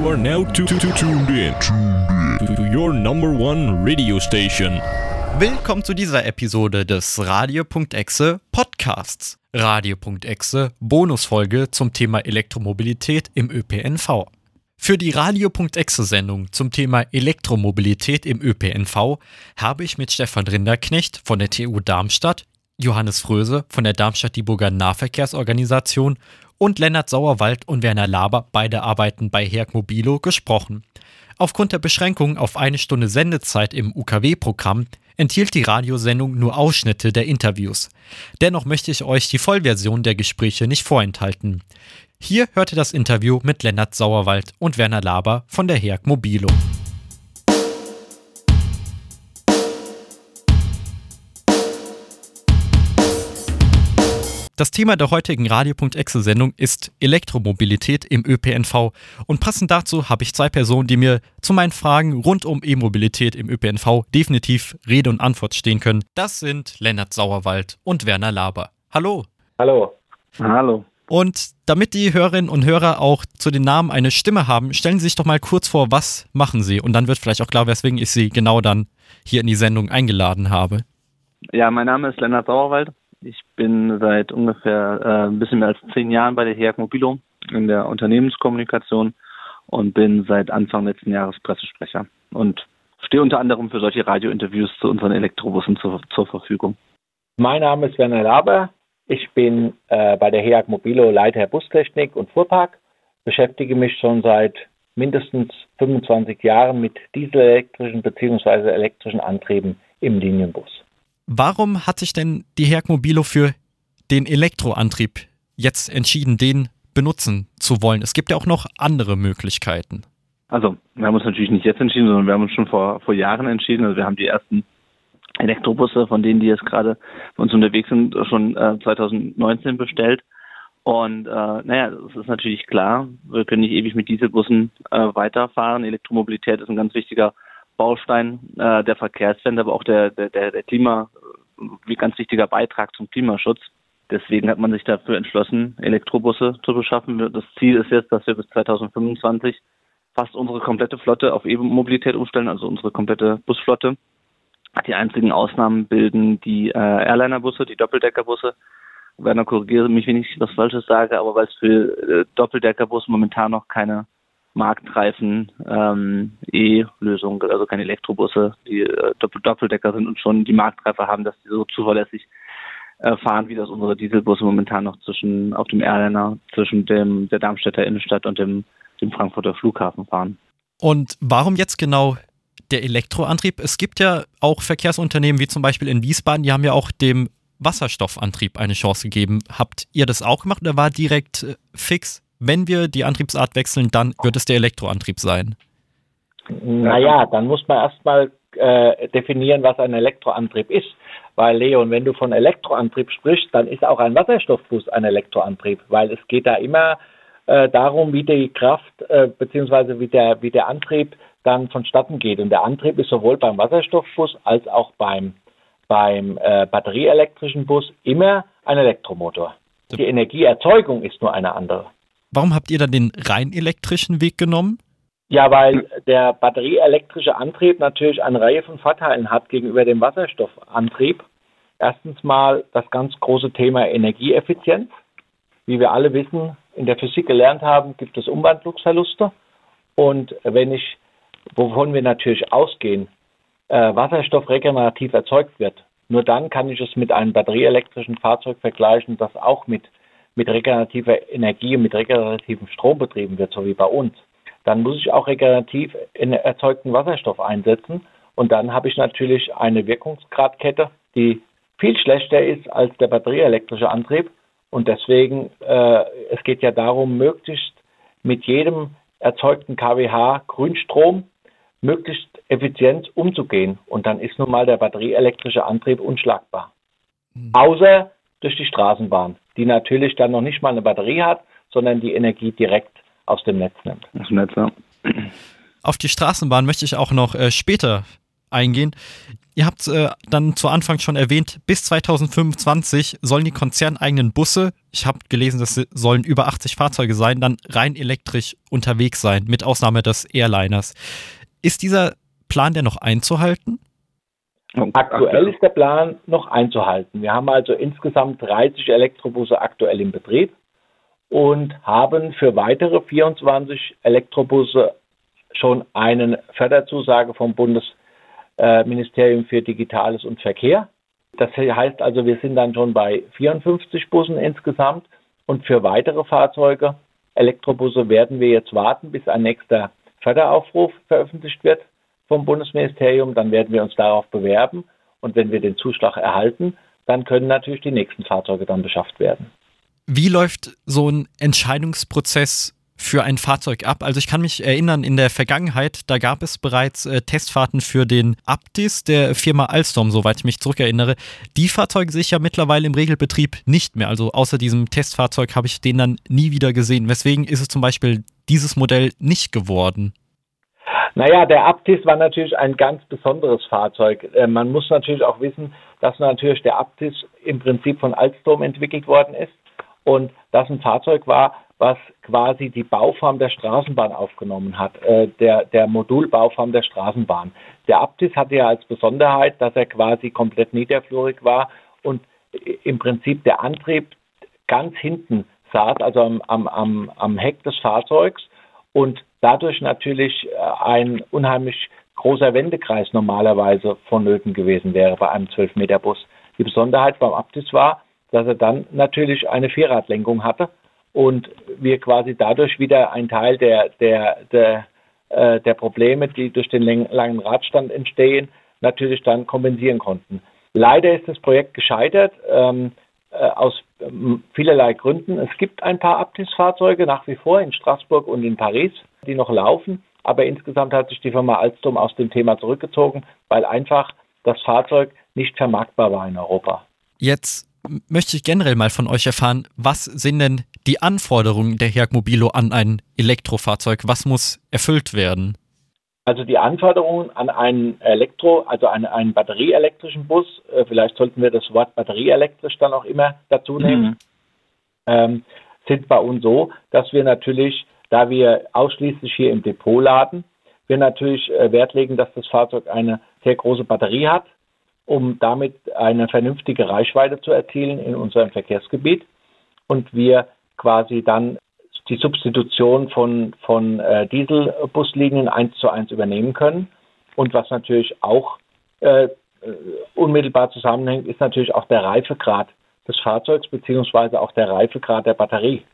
Are now to, to, to tuned in to your number one radio station. Willkommen zu dieser Episode des Radio.exe Podcasts. Radio.exe Bonusfolge zum Thema Elektromobilität im ÖPNV. Für die Radio.exe Sendung zum Thema Elektromobilität im ÖPNV habe ich mit Stefan Rinderknecht von der TU Darmstadt, Johannes Fröse von der Darmstadt-Dieburger Nahverkehrsorganisation und Lennart Sauerwald und Werner Laber, beide arbeiten bei Herk Mobilo, gesprochen. Aufgrund der Beschränkung auf eine Stunde Sendezeit im UKW-Programm enthielt die Radiosendung nur Ausschnitte der Interviews. Dennoch möchte ich euch die Vollversion der Gespräche nicht vorenthalten. Hier hörte das Interview mit Lennart Sauerwald und Werner Laber von der Herk Mobilo. Das Thema der heutigen Radio.exe-Sendung ist Elektromobilität im ÖPNV. Und passend dazu habe ich zwei Personen, die mir zu meinen Fragen rund um E-Mobilität im ÖPNV definitiv Rede und Antwort stehen können. Das sind Lennart Sauerwald und Werner Laber. Hallo. Hallo. Hallo. Und damit die Hörerinnen und Hörer auch zu den Namen eine Stimme haben, stellen Sie sich doch mal kurz vor, was machen Sie? Und dann wird vielleicht auch klar, weswegen ich Sie genau dann hier in die Sendung eingeladen habe. Ja, mein Name ist Lennart Sauerwald. Ich bin seit ungefähr äh, ein bisschen mehr als zehn Jahren bei der HEAG Mobilo in der Unternehmenskommunikation und bin seit Anfang letzten Jahres Pressesprecher und stehe unter anderem für solche Radiointerviews zu unseren Elektrobussen zur, zur Verfügung. Mein Name ist Werner Laber. Ich bin äh, bei der HEAG Mobilo Leiter Bustechnik und Fuhrpark, beschäftige mich schon seit mindestens 25 Jahren mit dieselelektrischen bzw. elektrischen Antrieben im Linienbus. Warum hat sich denn die Herk Mobilo für den Elektroantrieb jetzt entschieden, den benutzen zu wollen? Es gibt ja auch noch andere Möglichkeiten. Also, wir haben uns natürlich nicht jetzt entschieden, sondern wir haben uns schon vor, vor Jahren entschieden. Also wir haben die ersten Elektrobusse, von denen die jetzt gerade bei uns unterwegs sind, schon äh, 2019 bestellt. Und äh, naja, es ist natürlich klar, wir können nicht ewig mit Dieselbussen äh, weiterfahren. Elektromobilität ist ein ganz wichtiger Baustein äh, der Verkehrswende, aber auch der, der, der Klima, wie ganz wichtiger Beitrag zum Klimaschutz. Deswegen hat man sich dafür entschlossen, Elektrobusse zu beschaffen. Das Ziel ist jetzt, dass wir bis 2025 fast unsere komplette Flotte auf E-Mobilität umstellen, also unsere komplette Busflotte. Die einzigen Ausnahmen bilden die äh, Airliner-Busse, die Doppeldeckerbusse. Werner, korrigiere mich, wenn ich was Falsches sage, aber weil es für äh, Doppeldeckerbusse momentan noch keine marktreifen ähm, E-Lösungen, also keine Elektrobusse, die äh, Doppeldecker sind und schon die Marktreife haben, dass die so zuverlässig äh, fahren, wie das unsere Dieselbusse momentan noch zwischen auf dem Airliner zwischen dem der Darmstädter Innenstadt und dem, dem Frankfurter Flughafen fahren. Und warum jetzt genau der Elektroantrieb? Es gibt ja auch Verkehrsunternehmen wie zum Beispiel in Wiesbaden, die haben ja auch dem Wasserstoffantrieb eine Chance gegeben. Habt ihr das auch gemacht oder war direkt äh, fix wenn wir die Antriebsart wechseln, dann wird es der Elektroantrieb sein. Naja, dann muss man erstmal äh, definieren, was ein Elektroantrieb ist. Weil, Leon, wenn du von Elektroantrieb sprichst, dann ist auch ein Wasserstoffbus ein Elektroantrieb, weil es geht da immer äh, darum, wie die Kraft äh, bzw. Wie der, wie der Antrieb dann vonstatten geht. Und der Antrieb ist sowohl beim Wasserstoffbus als auch beim, beim äh, batterieelektrischen Bus immer ein Elektromotor. Die Energieerzeugung ist nur eine andere. Warum habt ihr dann den rein elektrischen Weg genommen? Ja, weil der batterieelektrische Antrieb natürlich eine Reihe von Vorteilen hat gegenüber dem Wasserstoffantrieb. Erstens mal das ganz große Thema Energieeffizienz. Wie wir alle wissen, in der Physik gelernt haben, gibt es Umwandlungsverluste. Und wenn ich, wovon wir natürlich ausgehen, äh, Wasserstoff regenerativ erzeugt wird, nur dann kann ich es mit einem batterieelektrischen Fahrzeug vergleichen, das auch mit mit regenerativer Energie und mit regenerativem Strom betrieben wird, so wie bei uns, dann muss ich auch regenerativ erzeugten Wasserstoff einsetzen. Und dann habe ich natürlich eine Wirkungsgradkette, die viel schlechter ist als der batterieelektrische Antrieb. Und deswegen, äh, es geht ja darum, möglichst mit jedem erzeugten kWh Grünstrom möglichst effizient umzugehen. Und dann ist nun mal der batterieelektrische Antrieb unschlagbar. Mhm. Außer durch die Straßenbahn, die natürlich dann noch nicht mal eine Batterie hat, sondern die Energie direkt aus dem Netz nimmt. Aus dem Netz, ja. Auf die Straßenbahn möchte ich auch noch äh, später eingehen. Ihr habt äh, dann zu Anfang schon erwähnt, bis 2025 sollen die konzerneigenen Busse, ich habe gelesen, das sollen über 80 Fahrzeuge sein, dann rein elektrisch unterwegs sein, mit Ausnahme des Airliners. Ist dieser Plan denn noch einzuhalten? Aktuell ist der Plan noch einzuhalten. Wir haben also insgesamt 30 Elektrobusse aktuell im Betrieb und haben für weitere 24 Elektrobusse schon eine Förderzusage vom Bundesministerium für Digitales und Verkehr. Das heißt also, wir sind dann schon bei 54 Bussen insgesamt und für weitere Fahrzeuge, Elektrobusse, werden wir jetzt warten, bis ein nächster Förderaufruf veröffentlicht wird vom Bundesministerium, dann werden wir uns darauf bewerben und wenn wir den Zuschlag erhalten, dann können natürlich die nächsten Fahrzeuge dann beschafft werden. Wie läuft so ein Entscheidungsprozess für ein Fahrzeug ab? Also ich kann mich erinnern, in der Vergangenheit, da gab es bereits äh, Testfahrten für den Aptis der Firma Alstom, soweit ich mich zurückerinnere. Die Fahrzeuge sehe ich ja mittlerweile im Regelbetrieb nicht mehr. Also außer diesem Testfahrzeug habe ich den dann nie wieder gesehen. Weswegen ist es zum Beispiel dieses Modell nicht geworden? Naja, der Aptis war natürlich ein ganz besonderes Fahrzeug. Äh, man muss natürlich auch wissen, dass natürlich der Aptis im Prinzip von Alstom entwickelt worden ist und das ein Fahrzeug war, was quasi die Bauform der Straßenbahn aufgenommen hat, äh, der, der Modulbauform der Straßenbahn. Der Aptis hatte ja als Besonderheit, dass er quasi komplett niederflurig war und im Prinzip der Antrieb ganz hinten saß, also am, am, am, am Heck des Fahrzeugs und dadurch natürlich äh, ein unheimlich großer Wendekreis normalerweise vonnöten gewesen wäre bei einem 12-Meter-Bus. Die Besonderheit beim Aptis war, dass er dann natürlich eine Vierradlenkung hatte und wir quasi dadurch wieder einen Teil der, der, der, äh, der Probleme, die durch den langen Radstand entstehen, natürlich dann kompensieren konnten. Leider ist das Projekt gescheitert. Ähm, äh, aus ähm, vielerlei Gründen. Es gibt ein paar Aptis-Fahrzeuge nach wie vor in Straßburg und in Paris, die noch laufen. Aber insgesamt hat sich die Firma Alstom aus dem Thema zurückgezogen, weil einfach das Fahrzeug nicht vermarktbar war in Europa. Jetzt möchte ich generell mal von euch erfahren, was sind denn die Anforderungen der Herg Mobilo an ein Elektrofahrzeug? Was muss erfüllt werden? Also die Anforderungen an einen Elektro, also an einen batterieelektrischen Bus, äh, vielleicht sollten wir das Wort batterieelektrisch dann auch immer dazu nehmen, mhm. ähm, sind bei uns so, dass wir natürlich, da wir ausschließlich hier im Depot laden, wir natürlich äh, Wert legen, dass das Fahrzeug eine sehr große Batterie hat, um damit eine vernünftige Reichweite zu erzielen in unserem Verkehrsgebiet und wir quasi dann die Substitution von, von äh, Dieselbuslinien eins zu eins übernehmen können. Und was natürlich auch äh, äh, unmittelbar zusammenhängt, ist natürlich auch der Reifegrad des Fahrzeugs beziehungsweise auch der Reifegrad der Batterie,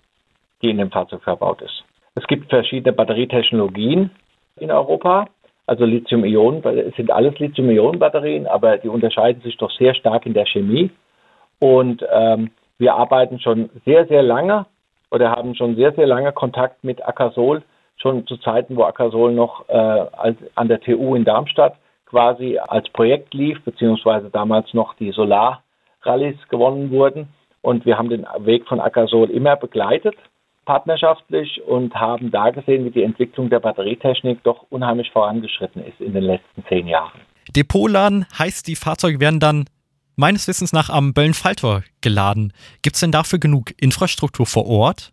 die in dem Fahrzeug verbaut ist. Es gibt verschiedene Batterietechnologien in Europa. Also Lithium-Ionen, es sind alles Lithium-Ionen-Batterien, aber die unterscheiden sich doch sehr stark in der Chemie. Und ähm, wir arbeiten schon sehr, sehr lange oder haben schon sehr, sehr lange Kontakt mit Akasol, schon zu Zeiten, wo Akasol noch äh, als, an der TU in Darmstadt quasi als Projekt lief, beziehungsweise damals noch die Solar-Rallyes gewonnen wurden. Und wir haben den Weg von Akasol immer begleitet, partnerschaftlich, und haben da gesehen, wie die Entwicklung der Batterietechnik doch unheimlich vorangeschritten ist in den letzten zehn Jahren. Depotladen heißt, die Fahrzeuge werden dann meines Wissens nach am Böllenfalltor geladen. Gibt es denn dafür genug Infrastruktur vor Ort?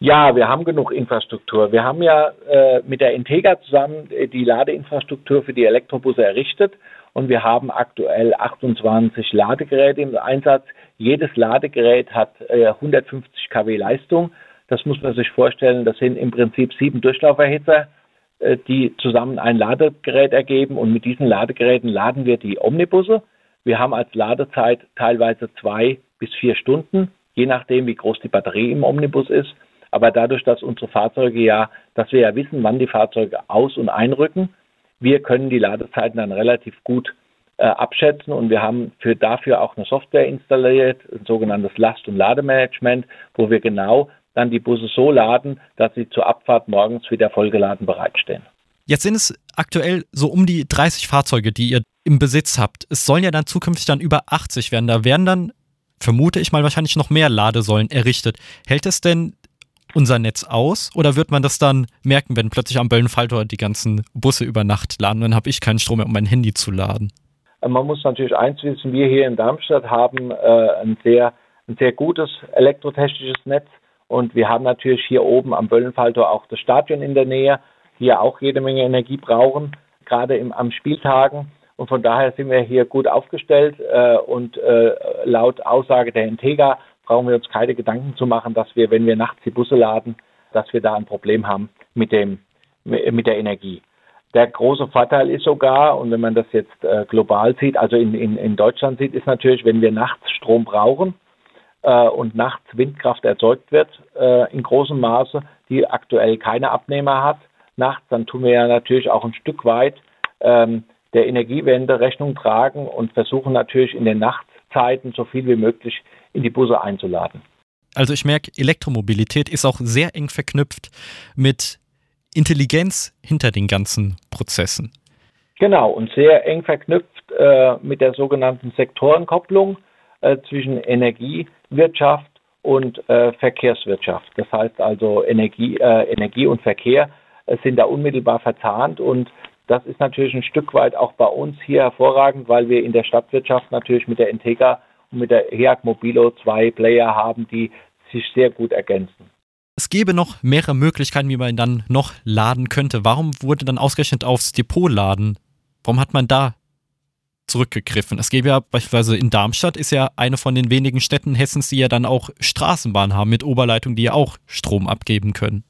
Ja, wir haben genug Infrastruktur. Wir haben ja äh, mit der Integra zusammen äh, die Ladeinfrastruktur für die Elektrobusse errichtet und wir haben aktuell 28 Ladegeräte im Einsatz. Jedes Ladegerät hat äh, 150 kW Leistung. Das muss man sich vorstellen. Das sind im Prinzip sieben Durchlauferhitzer, äh, die zusammen ein Ladegerät ergeben und mit diesen Ladegeräten laden wir die Omnibusse. Wir haben als Ladezeit teilweise zwei bis vier Stunden, je nachdem, wie groß die Batterie im Omnibus ist. Aber dadurch, dass unsere Fahrzeuge ja, dass wir ja wissen, wann die Fahrzeuge aus- und einrücken, wir können die Ladezeiten dann relativ gut äh, abschätzen und wir haben für dafür auch eine Software installiert, ein sogenanntes Last- und Lademanagement, wo wir genau dann die Busse so laden, dass sie zur Abfahrt morgens wieder vollgeladen bereitstehen. Jetzt sind es aktuell so um die 30 Fahrzeuge, die ihr im Besitz habt. Es sollen ja dann zukünftig dann über 80 werden. Da werden dann, vermute ich mal, wahrscheinlich noch mehr Ladesäulen errichtet. Hält es denn unser Netz aus oder wird man das dann merken, wenn plötzlich am Böllenfalltor die ganzen Busse über Nacht laden? Dann habe ich keinen Strom mehr, um mein Handy zu laden. Man muss natürlich eins wissen, wir hier in Darmstadt haben äh, ein, sehr, ein sehr gutes elektrotechnisches Netz und wir haben natürlich hier oben am Böllenfalltor auch das Stadion in der Nähe, die ja auch jede Menge Energie brauchen, gerade im, am Spieltagen. Und von daher sind wir hier gut aufgestellt äh, und äh, laut Aussage der Integra brauchen wir uns keine Gedanken zu machen, dass wir, wenn wir nachts die Busse laden, dass wir da ein Problem haben mit, dem, mit der Energie. Der große Vorteil ist sogar, und wenn man das jetzt äh, global sieht, also in, in, in Deutschland sieht, ist natürlich, wenn wir nachts Strom brauchen äh, und nachts Windkraft erzeugt wird äh, in großem Maße, die aktuell keine Abnehmer hat, nachts, dann tun wir ja natürlich auch ein Stück weit ähm, der Energiewende Rechnung tragen und versuchen natürlich in den Nachtzeiten so viel wie möglich in die Busse einzuladen. Also ich merke, Elektromobilität ist auch sehr eng verknüpft mit Intelligenz hinter den ganzen Prozessen. Genau, und sehr eng verknüpft äh, mit der sogenannten Sektorenkopplung äh, zwischen Energiewirtschaft und äh, Verkehrswirtschaft. Das heißt also Energie, äh, Energie und Verkehr sind da unmittelbar verzahnt und das ist natürlich ein Stück weit auch bei uns hier hervorragend, weil wir in der Stadtwirtschaft natürlich mit der Integra und mit der HEAG Mobilo zwei Player haben, die sich sehr gut ergänzen. Es gäbe noch mehrere Möglichkeiten, wie man dann noch laden könnte. Warum wurde dann ausgerechnet aufs Depot laden? Warum hat man da zurückgegriffen? Es gäbe ja beispielsweise in Darmstadt, ist ja eine von den wenigen Städten Hessens, die ja dann auch Straßenbahnen haben mit Oberleitungen, die ja auch Strom abgeben können.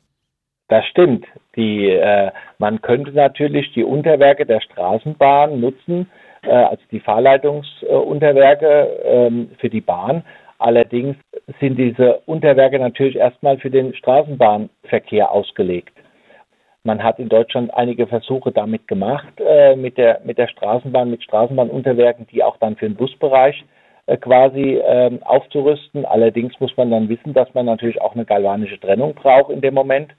Das stimmt. Die, äh, man könnte natürlich die Unterwerke der Straßenbahn nutzen, äh, also die Fahrleitungsunterwerke äh, für die Bahn. Allerdings sind diese Unterwerke natürlich erstmal für den Straßenbahnverkehr ausgelegt. Man hat in Deutschland einige Versuche damit gemacht, äh, mit, der, mit der Straßenbahn, mit Straßenbahnunterwerken, die auch dann für den Busbereich äh, quasi äh, aufzurüsten. Allerdings muss man dann wissen, dass man natürlich auch eine galvanische Trennung braucht in dem Moment,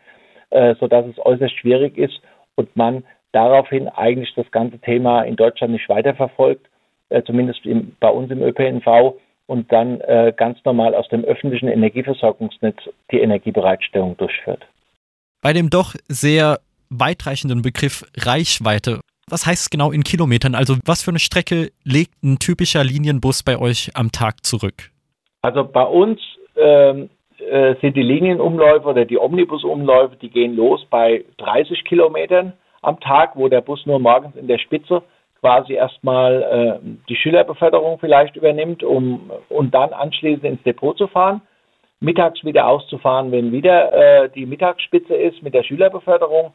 äh, sodass es äußerst schwierig ist und man daraufhin eigentlich das ganze Thema in Deutschland nicht weiterverfolgt, äh, zumindest im, bei uns im ÖPNV und dann äh, ganz normal aus dem öffentlichen Energieversorgungsnetz die Energiebereitstellung durchführt. Bei dem doch sehr weitreichenden Begriff Reichweite, was heißt es genau in Kilometern? Also was für eine Strecke legt ein typischer Linienbus bei euch am Tag zurück? Also bei uns ähm, äh, sind die Linienumläufe oder die Omnibusumläufe, die gehen los bei 30 Kilometern am Tag, wo der Bus nur morgens in der Spitze quasi erstmal äh, die Schülerbeförderung vielleicht übernimmt, um und dann anschließend ins Depot zu fahren, mittags wieder auszufahren, wenn wieder äh, die Mittagsspitze ist mit der Schülerbeförderung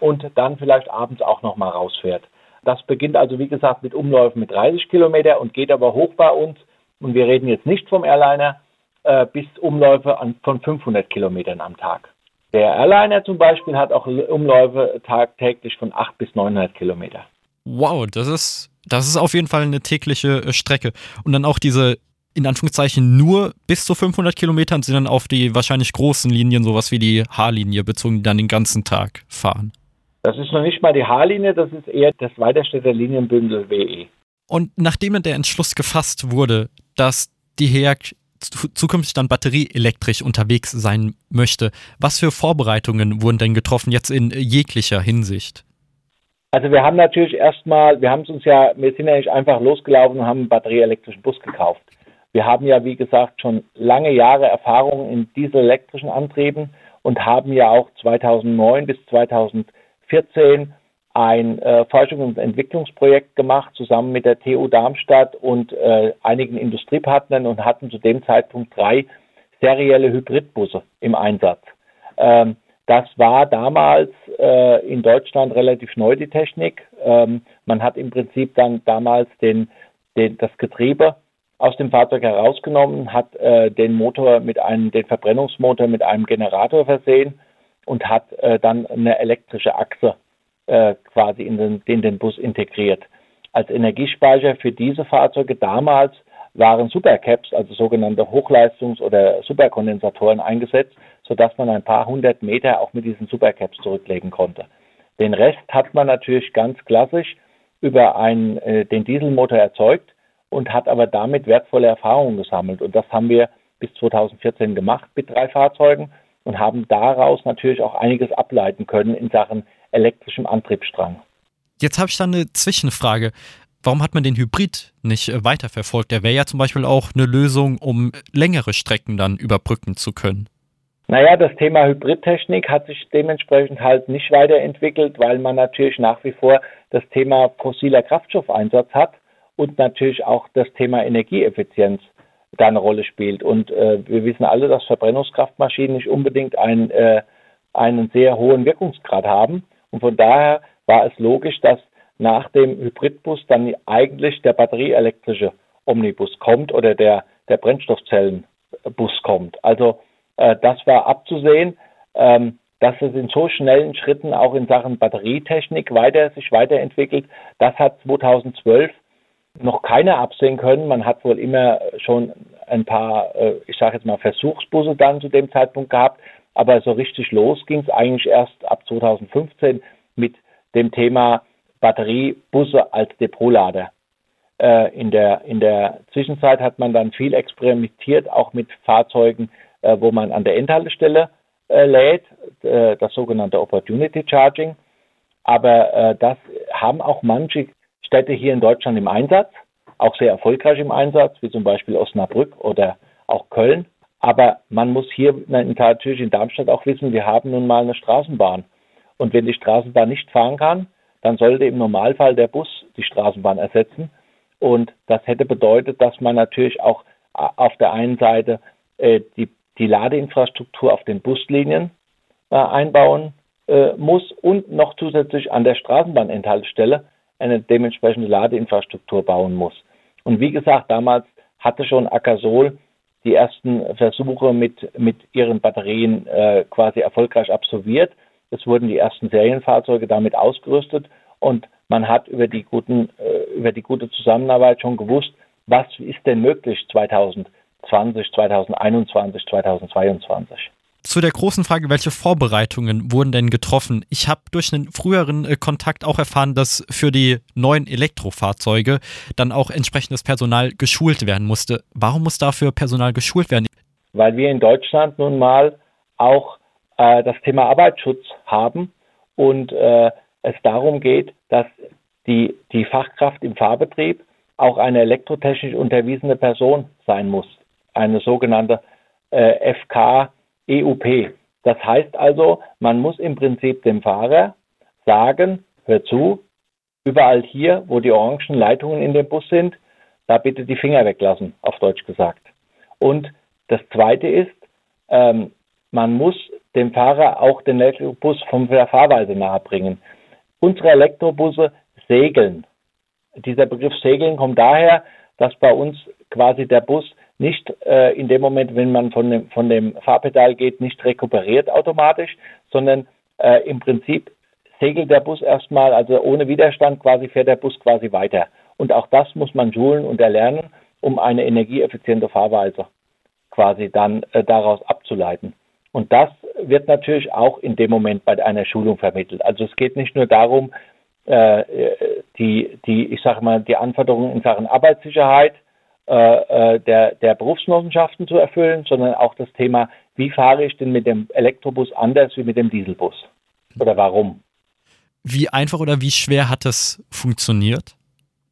und dann vielleicht abends auch nochmal rausfährt. Das beginnt also wie gesagt mit Umläufen mit 30 Kilometer und geht aber hoch bei uns und wir reden jetzt nicht vom Airliner äh, bis Umläufe an, von 500 Kilometern am Tag. Der Airliner zum Beispiel hat auch Umläufe tagtäglich von 8 bis 900 Kilometer. Wow, das ist, das ist auf jeden Fall eine tägliche äh, Strecke. Und dann auch diese, in Anführungszeichen, nur bis zu 500 Kilometern sind dann auf die wahrscheinlich großen Linien, sowas wie die H-Linie bezogen, die dann den ganzen Tag fahren. Das ist noch nicht mal die H-Linie, das ist eher das Weiterstädter Linienbündel WE. Und nachdem der Entschluss gefasst wurde, dass die HEAG zukünftig dann batterieelektrisch unterwegs sein möchte, was für Vorbereitungen wurden denn getroffen jetzt in jeglicher Hinsicht? Also wir haben natürlich erstmal, wir haben es uns ja, wir sind ja nicht einfach losgelaufen und haben einen batterieelektrischen Bus gekauft. Wir haben ja, wie gesagt, schon lange Jahre Erfahrung in dieselelektrischen Antrieben und haben ja auch 2009 bis 2014 ein äh, Forschungs- und Entwicklungsprojekt gemacht, zusammen mit der TU Darmstadt und äh, einigen Industriepartnern und hatten zu dem Zeitpunkt drei serielle Hybridbusse im Einsatz. Ähm, das war damals äh, in Deutschland relativ neu, die Technik. Ähm, man hat im Prinzip dann damals den, den, das Getriebe aus dem Fahrzeug herausgenommen, hat äh, den Motor mit einem, den Verbrennungsmotor mit einem Generator versehen und hat äh, dann eine elektrische Achse äh, quasi in den, in den Bus integriert. Als Energiespeicher für diese Fahrzeuge damals waren Supercaps, also sogenannte Hochleistungs- oder Superkondensatoren eingesetzt, sodass man ein paar hundert Meter auch mit diesen Supercaps zurücklegen konnte. Den Rest hat man natürlich ganz klassisch über einen, äh, den Dieselmotor erzeugt und hat aber damit wertvolle Erfahrungen gesammelt. Und das haben wir bis 2014 gemacht mit drei Fahrzeugen und haben daraus natürlich auch einiges ableiten können in Sachen elektrischem Antriebsstrang. Jetzt habe ich da eine Zwischenfrage. Warum hat man den Hybrid nicht äh, weiterverfolgt? Der wäre ja zum Beispiel auch eine Lösung, um längere Strecken dann überbrücken zu können. Naja, das Thema Hybridtechnik hat sich dementsprechend halt nicht weiterentwickelt, weil man natürlich nach wie vor das Thema fossiler Kraftstoffeinsatz hat und natürlich auch das Thema Energieeffizienz da eine Rolle spielt. Und äh, wir wissen alle, dass Verbrennungskraftmaschinen nicht unbedingt ein, äh, einen sehr hohen Wirkungsgrad haben. Und von daher war es logisch, dass nach dem Hybridbus dann eigentlich der batterieelektrische Omnibus kommt oder der, der Brennstoffzellenbus kommt. Also äh, das war abzusehen, ähm, dass es in so schnellen Schritten auch in Sachen Batterietechnik weiter, sich weiterentwickelt. Das hat 2012 noch keiner absehen können. Man hat wohl immer schon ein paar, äh, ich sage jetzt mal, Versuchsbusse dann zu dem Zeitpunkt gehabt. Aber so richtig los ging es eigentlich erst ab 2015 mit dem Thema Batteriebusse als Depotlader. Äh, in, der, in der Zwischenzeit hat man dann viel experimentiert, auch mit Fahrzeugen, äh, wo man an der Endhaltestelle lädt, das sogenannte Opportunity Charging. Aber das haben auch manche Städte hier in Deutschland im Einsatz, auch sehr erfolgreich im Einsatz, wie zum Beispiel Osnabrück oder auch Köln. Aber man muss hier natürlich in Darmstadt auch wissen, wir haben nun mal eine Straßenbahn. Und wenn die Straßenbahn nicht fahren kann, dann sollte im Normalfall der Bus die Straßenbahn ersetzen. Und das hätte bedeutet, dass man natürlich auch äh, auf der einen Seite äh, die, die Ladeinfrastruktur auf den Buslinien äh, einbauen äh, muss und noch zusätzlich an der Straßenbahnenthaltestelle eine dementsprechende Ladeinfrastruktur bauen muss. Und wie gesagt, damals hatte schon Akasol die ersten Versuche mit, mit ihren Batterien äh, quasi erfolgreich absolviert. Es wurden die ersten Serienfahrzeuge damit ausgerüstet und man hat über die, guten, äh, über die gute Zusammenarbeit schon gewusst, was ist denn möglich 2020, 2021, 2022 zu der großen Frage, welche Vorbereitungen wurden denn getroffen? Ich habe durch einen früheren äh, Kontakt auch erfahren, dass für die neuen Elektrofahrzeuge dann auch entsprechendes Personal geschult werden musste. Warum muss dafür Personal geschult werden? Weil wir in Deutschland nun mal auch äh, das Thema Arbeitsschutz haben und äh, es darum geht, dass die, die Fachkraft im Fahrbetrieb auch eine elektrotechnisch unterwiesene Person sein muss. Eine sogenannte äh, FK EUP. Das heißt also, man muss im Prinzip dem Fahrer sagen, hör zu, überall hier, wo die orangen Leitungen in dem Bus sind, da bitte die Finger weglassen, auf Deutsch gesagt. Und das Zweite ist, ähm, man muss dem Fahrer auch den Elektrobus vom der Fahrweise nahebringen. Unsere Elektrobusse segeln. Dieser Begriff segeln kommt daher, dass bei uns quasi der Bus nicht äh, in dem Moment, wenn man von dem, von dem Fahrpedal geht, nicht rekuperiert automatisch, sondern äh, im Prinzip segelt der Bus erstmal, also ohne Widerstand quasi fährt der Bus quasi weiter. Und auch das muss man schulen und erlernen, um eine energieeffiziente Fahrweise quasi dann äh, daraus abzuleiten. Und das wird natürlich auch in dem Moment bei einer Schulung vermittelt. Also es geht nicht nur darum, äh, die, die, ich sage mal, die Anforderungen in Sachen Arbeitssicherheit äh, äh, der, der Berufsgenossenschaften zu erfüllen, sondern auch das Thema, wie fahre ich denn mit dem Elektrobus anders wie mit dem Dieselbus? Oder warum? Wie einfach oder wie schwer hat das funktioniert?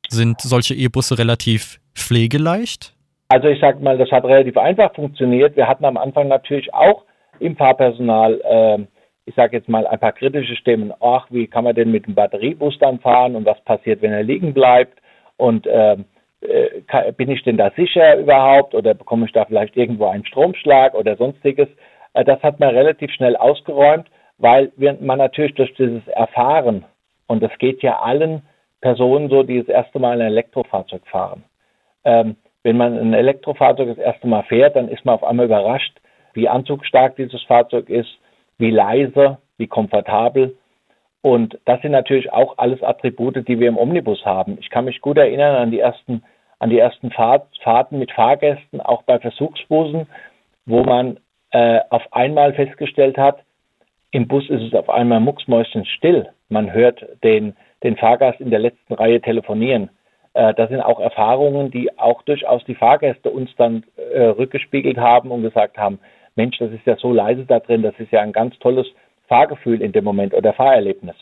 Sind solche E-Busse relativ pflegeleicht? Also ich sage mal, das hat relativ einfach funktioniert. Wir hatten am Anfang natürlich auch im Fahrpersonal, äh, ich sage jetzt mal, ein paar kritische Stimmen. Ach, wie kann man denn mit dem Batteriebus dann fahren und was passiert, wenn er liegen bleibt? Und äh, äh, bin ich denn da sicher überhaupt oder bekomme ich da vielleicht irgendwo einen Stromschlag oder sonstiges. Äh, das hat man relativ schnell ausgeräumt, weil man natürlich durch dieses Erfahren, und das geht ja allen Personen so, die das erste Mal ein Elektrofahrzeug fahren. Ähm, wenn man ein Elektrofahrzeug das erste Mal fährt, dann ist man auf einmal überrascht, wie anzugsstark dieses Fahrzeug ist, wie leise, wie komfortabel und das sind natürlich auch alles Attribute, die wir im Omnibus haben. Ich kann mich gut erinnern an die ersten, an die ersten Fahrt, Fahrten mit Fahrgästen, auch bei Versuchsbussen, wo man äh, auf einmal festgestellt hat, im Bus ist es auf einmal mucksmäuschen still. Man hört den, den Fahrgast in der letzten Reihe telefonieren. Äh, das sind auch Erfahrungen, die auch durchaus die Fahrgäste uns dann äh, rückgespiegelt haben und gesagt haben, Mensch, das ist ja so leise da drin, das ist ja ein ganz tolles Fahrgefühl in dem Moment oder Fahrerlebnis.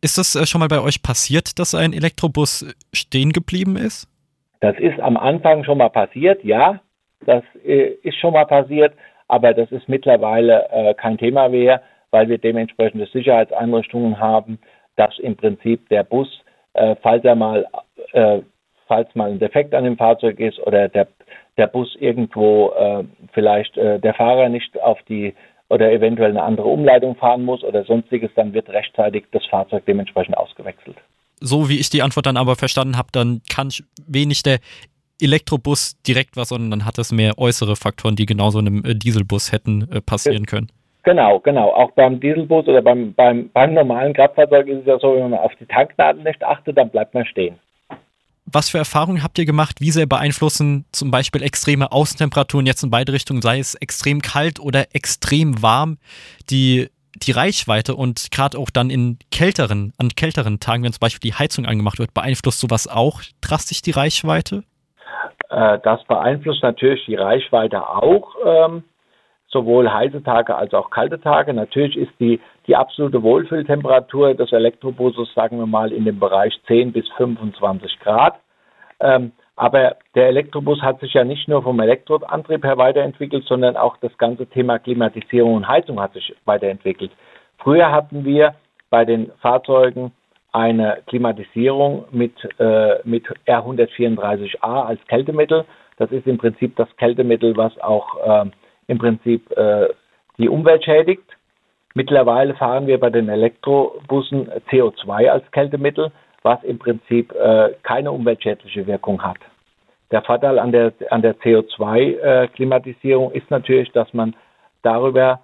Ist das äh, schon mal bei euch passiert, dass ein Elektrobus stehen geblieben ist? Das ist am Anfang schon mal passiert, ja. Das äh, ist schon mal passiert, aber das ist mittlerweile äh, kein Thema mehr, weil wir dementsprechende Sicherheitseinrichtungen haben, dass im Prinzip der Bus, äh, falls er mal, äh, falls mal ein Defekt an dem Fahrzeug ist oder der, der Bus irgendwo äh, vielleicht äh, der Fahrer nicht auf die oder eventuell eine andere Umleitung fahren muss oder sonstiges, dann wird rechtzeitig das Fahrzeug dementsprechend ausgewechselt. So wie ich die Antwort dann aber verstanden habe, dann kann wenig der Elektrobus direkt was, sondern dann hat es mehr äußere Faktoren, die genauso einem äh, Dieselbus hätten äh, passieren können. Genau, genau. Auch beim Dieselbus oder beim, beim, beim normalen Kraftfahrzeug ist es ja so, wenn man auf die Tankdaten nicht achtet, dann bleibt man stehen. Was für Erfahrungen habt ihr gemacht? Wie sehr beeinflussen zum Beispiel extreme Außentemperaturen jetzt in beide Richtungen, sei es extrem kalt oder extrem warm, die, die Reichweite und gerade auch dann in kälteren, an kälteren Tagen, wenn zum Beispiel die Heizung angemacht wird, beeinflusst sowas auch drastisch die Reichweite? Äh, das beeinflusst natürlich die Reichweite auch. Ähm, sowohl heiße Tage als auch kalte Tage. Natürlich ist die, die absolute Wohlfühltemperatur des Elektrobuses, sagen wir mal, in dem Bereich 10 bis 25 Grad. Ähm, aber der Elektrobus hat sich ja nicht nur vom Elektroantrieb her weiterentwickelt, sondern auch das ganze Thema Klimatisierung und Heizung hat sich weiterentwickelt. Früher hatten wir bei den Fahrzeugen eine Klimatisierung mit, äh, mit R134a als Kältemittel. Das ist im Prinzip das Kältemittel, was auch äh, im Prinzip äh, die Umwelt schädigt. Mittlerweile fahren wir bei den Elektrobussen CO2 als Kältemittel, was im Prinzip äh, keine umweltschädliche Wirkung hat. Der Vorteil an der, an der CO2-Klimatisierung äh, ist natürlich, dass man darüber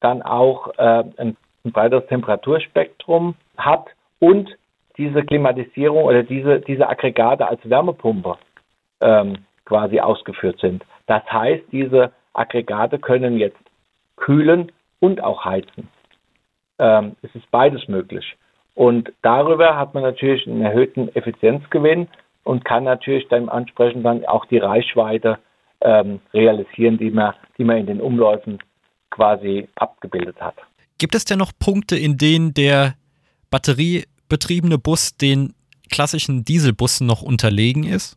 dann auch äh, ein, breiteres Temperaturspektrum hat und diese Klimatisierung oder diese, diese Aggregate als Wärmepumpe ähm, quasi ausgeführt sind. Das heißt, diese Aggregate können jetzt kühlen und auch heizen. Ähm, es ist beides möglich. Und darüber hat man natürlich einen erhöhten Effizienzgewinn und kann natürlich dann entsprechend dann auch die Reichweite ähm, realisieren, die man, die man in den Umläufen quasi abgebildet hat. Gibt es denn noch Punkte, in denen der batteriebetriebene Bus den klassischen Dieselbussen noch unterlegen ist?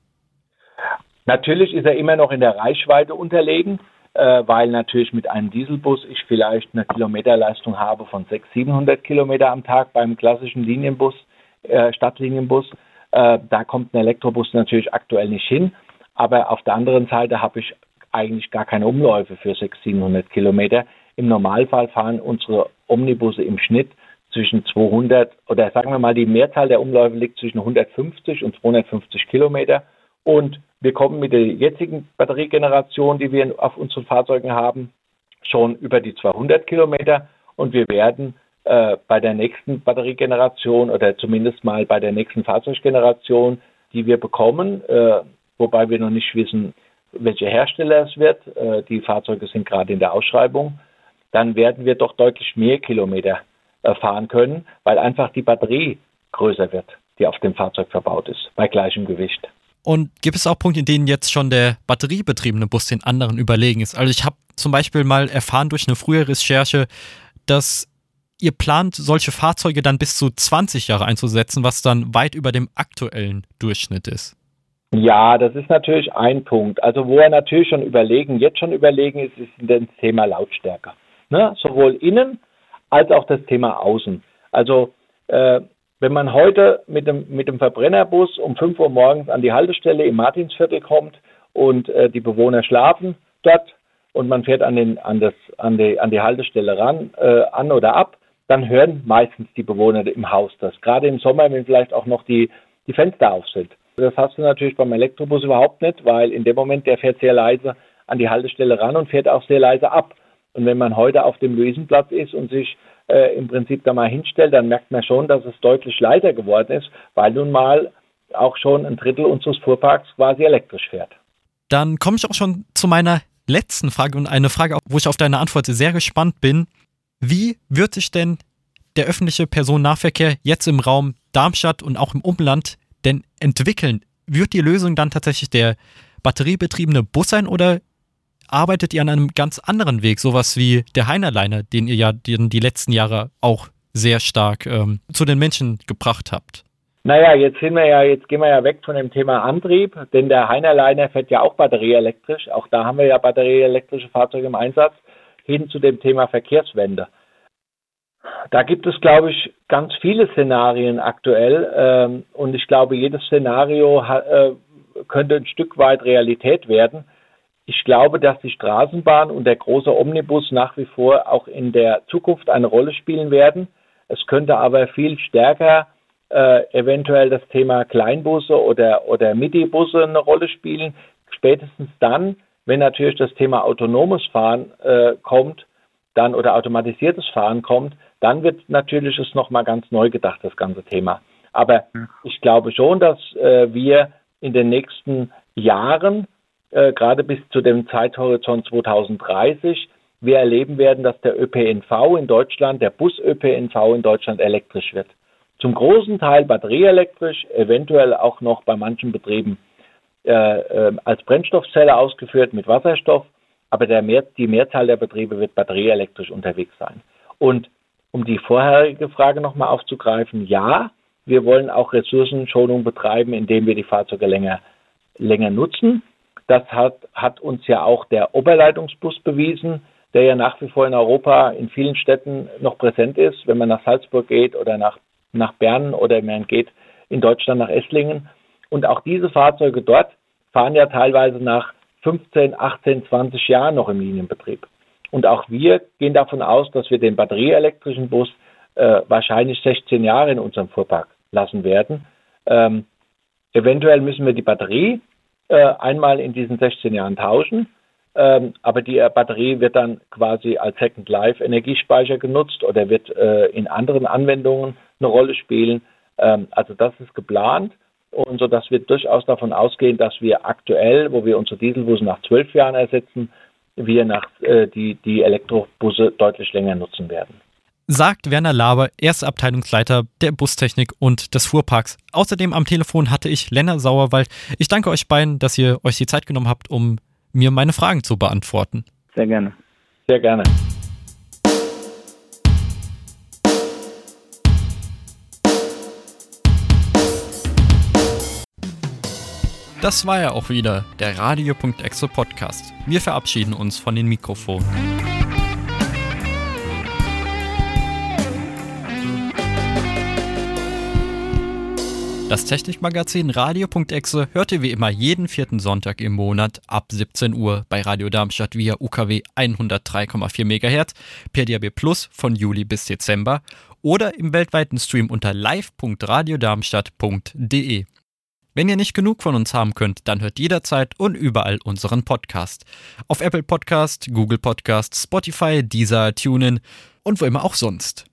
Natürlich ist er immer noch in der Reichweite unterlegen weil natürlich mit einem Dieselbus ich vielleicht eine Kilometerleistung habe von 600, 700 Kilometer am Tag beim klassischen Linienbus, äh, Stadtlinienbus. Äh, da kommt ein Elektrobus natürlich aktuell nicht hin. Aber auf der anderen Seite habe ich eigentlich gar keine Umläufe für 600, 700 Kilometer. Im Normalfall fahren unsere Omnibusse im Schnitt zwischen 200 oder sagen wir mal, die Mehrzahl der Umläufe liegt zwischen 150 und 250 Kilometer. Und wir kommen mit der jetzigen Batteriegeneration, die wir auf unseren Fahrzeugen haben, schon über die 200 Kilometer und wir werden äh, bei der nächsten Batteriegeneration oder zumindest mal bei der nächsten Fahrzeuggeneration, die wir bekommen, äh, wobei wir noch nicht wissen, welcher Hersteller es wird, äh, die Fahrzeuge sind gerade in der Ausschreibung, dann werden wir doch deutlich mehr Kilometer äh, fahren können, weil einfach die Batterie größer wird, die auf dem Fahrzeug verbaut ist, bei gleichem Gewicht. Und gibt es auch Punkte, in denen jetzt schon der batteriebetriebene Bus den anderen überlegen ist? Also ich habe zum Beispiel mal erfahren durch eine frühere Recherche, dass ihr plant, solche Fahrzeuge dann bis zu 20 Jahre einzusetzen, was dann weit über dem aktuellen Durchschnitt ist. Ja, das ist natürlich ein Punkt. Also wo er natürlich schon überlegen, jetzt schon überlegen ist, ist das Thema Lautstärke. Ne? Sowohl innen als auch das Thema außen. Also äh, wenn man heute mit dem, mit dem Verbrennerbus um 5 Uhr morgens an die Haltestelle im Martinsviertel kommt und äh, die Bewohner schlafen dort und man fährt an, den, an, das, an, die, an die Haltestelle ran, äh, an oder ab, dann hören meistens die Bewohner im Haus das. Gerade im Sommer, wenn vielleicht auch noch die, die Fenster auf sind. Das hast du natürlich beim Elektrobus überhaupt nicht, weil in dem Moment der fährt sehr leise an die Haltestelle ran und fährt auch sehr leise ab. Und wenn man heute auf dem Luisenplatz ist und sich äh, im Prinzip da mal hinstellt, dann merkt man schon, dass es deutlich leiser geworden ist, weil nun mal auch schon ein Drittel unseres Fuhrparks quasi elektrisch fährt. Dann komme ich auch schon zu meiner letzten Frage und eine Frage, wo ich auf deine Antwort sehr gespannt bin. Wie wird sich denn der öffentliche Personennahverkehr jetzt im Raum Darmstadt und auch im Umland denn entwickeln? Wird die Lösung dann tatsächlich der batteriebetriebene Bus sein oder arbeitet ihr an einem ganz anderen Weg, sowas wie der Heinerleiner, den ihr ja die, die letzten Jahre auch sehr stark ähm, zu den Menschen gebracht habt. Naja, jetzt sind wir ja, jetzt gehen wir ja weg von dem Thema Antrieb, denn der Heinerleiner fährt ja auch batterieelektrisch. Auch da haben wir ja batterieelektrische Fahrzeuge im Einsatz, hin zu dem Thema Verkehrswende. Da gibt es, glaube ich, ganz viele Szenarien aktuell ähm, und ich glaube, jedes Szenario äh, könnte ein Stück weit Realität werden. Ich glaube, dass die Straßenbahn und der große Omnibus nach wie vor auch in der Zukunft eine Rolle spielen werden. Es könnte aber viel stärker äh, eventuell das Thema Kleinbusse oder, oder Midi-Busse eine Rolle spielen. Spätestens dann, wenn natürlich das Thema autonomes Fahren äh, kommt, dann oder automatisiertes Fahren kommt, dann wird natürlich es nochmal ganz neu gedacht, das ganze Thema. Aber ich glaube schon, dass äh, wir in den nächsten Jahren, äh, gerade bis zu dem Zeithorizont 2030, wir erleben werden, dass der ÖPNV in Deutschland, der Bus-ÖPNV in Deutschland elektrisch wird. Zum großen Teil batterieelektrisch, eventuell auch noch bei manchen Betrieben äh, äh, als Brennstoffzelle ausgeführt mit Wasserstoff, aber Mehr, die Mehrzahl der Betriebe wird batterieelektrisch unterwegs sein. Und um die vorherige Frage nochmal aufzugreifen, ja, wir wollen auch Ressourcenschonung betreiben, indem wir die Fahrzeuge länger, länger nutzen. Das hat, hat uns ja auch der Oberleitungsbus bewiesen, der ja nach wie vor in Europa in vielen Städten noch präsent ist. Wenn man nach Salzburg geht oder nach nach Bern oder man geht in Deutschland nach Esslingen. Und auch diese Fahrzeuge dort fahren ja teilweise nach 15, 18, 20 Jahren noch im Linienbetrieb. Und auch wir gehen davon aus, dass wir den batterieelektrischen Bus äh, wahrscheinlich 16 Jahre in unserem Fuhrpark lassen werden. Ähm, eventuell müssen wir die Batterie einmal in diesen 16 Jahren tauschen. Ähm, aber die äh, Batterie wird dann quasi als Second Life Energiespeicher genutzt oder wird äh, in anderen Anwendungen eine Rolle spielen. Ähm, also das ist geplant und so dass wir durchaus davon ausgehen, dass wir aktuell, wo wir unsere Dieselbusse nach zwölf Jahren ersetzen, wir nach, äh, die, die Elektrobusse deutlich länger nutzen werden. Sagt Werner Laber, erster Abteilungsleiter der Bustechnik und des Fuhrparks. Außerdem am Telefon hatte ich Lennart Sauerwald. Ich danke euch beiden, dass ihr euch die Zeit genommen habt, um mir meine Fragen zu beantworten. Sehr gerne. Sehr gerne. Das war ja auch wieder der Radio.exe Podcast. Wir verabschieden uns von den Mikrofonen. Das Technikmagazin Radio.exe hört ihr wie immer jeden vierten Sonntag im Monat ab 17 Uhr bei Radio Darmstadt via UKW 103,4 MHz, per DAB Plus von Juli bis Dezember oder im weltweiten Stream unter live.radiodarmstadt.de. Wenn ihr nicht genug von uns haben könnt, dann hört jederzeit und überall unseren Podcast. Auf Apple Podcast, Google Podcast, Spotify, Deezer, TuneIn und wo immer auch sonst.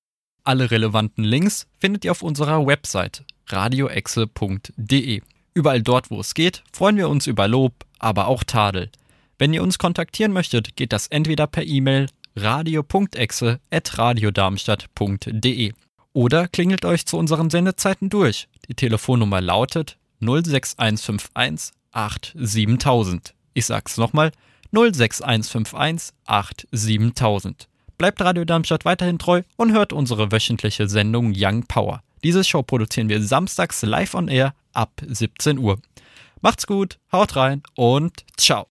Alle relevanten Links findet ihr auf unserer Website radioexe.de. Überall dort, wo es geht, freuen wir uns über Lob, aber auch Tadel. Wenn ihr uns kontaktieren möchtet, geht das entweder per E-Mail radio.exe@radiodarmstadt.de oder klingelt euch zu unseren Sendezeiten durch. Die Telefonnummer lautet 06151 87000. Ich sag's nochmal, 06151 87000. Bleibt Radio Darmstadt weiterhin treu und hört unsere wöchentliche Sendung Young Power. Diese Show produzieren wir samstags live on air ab 17 Uhr. Macht's gut, haut rein und ciao.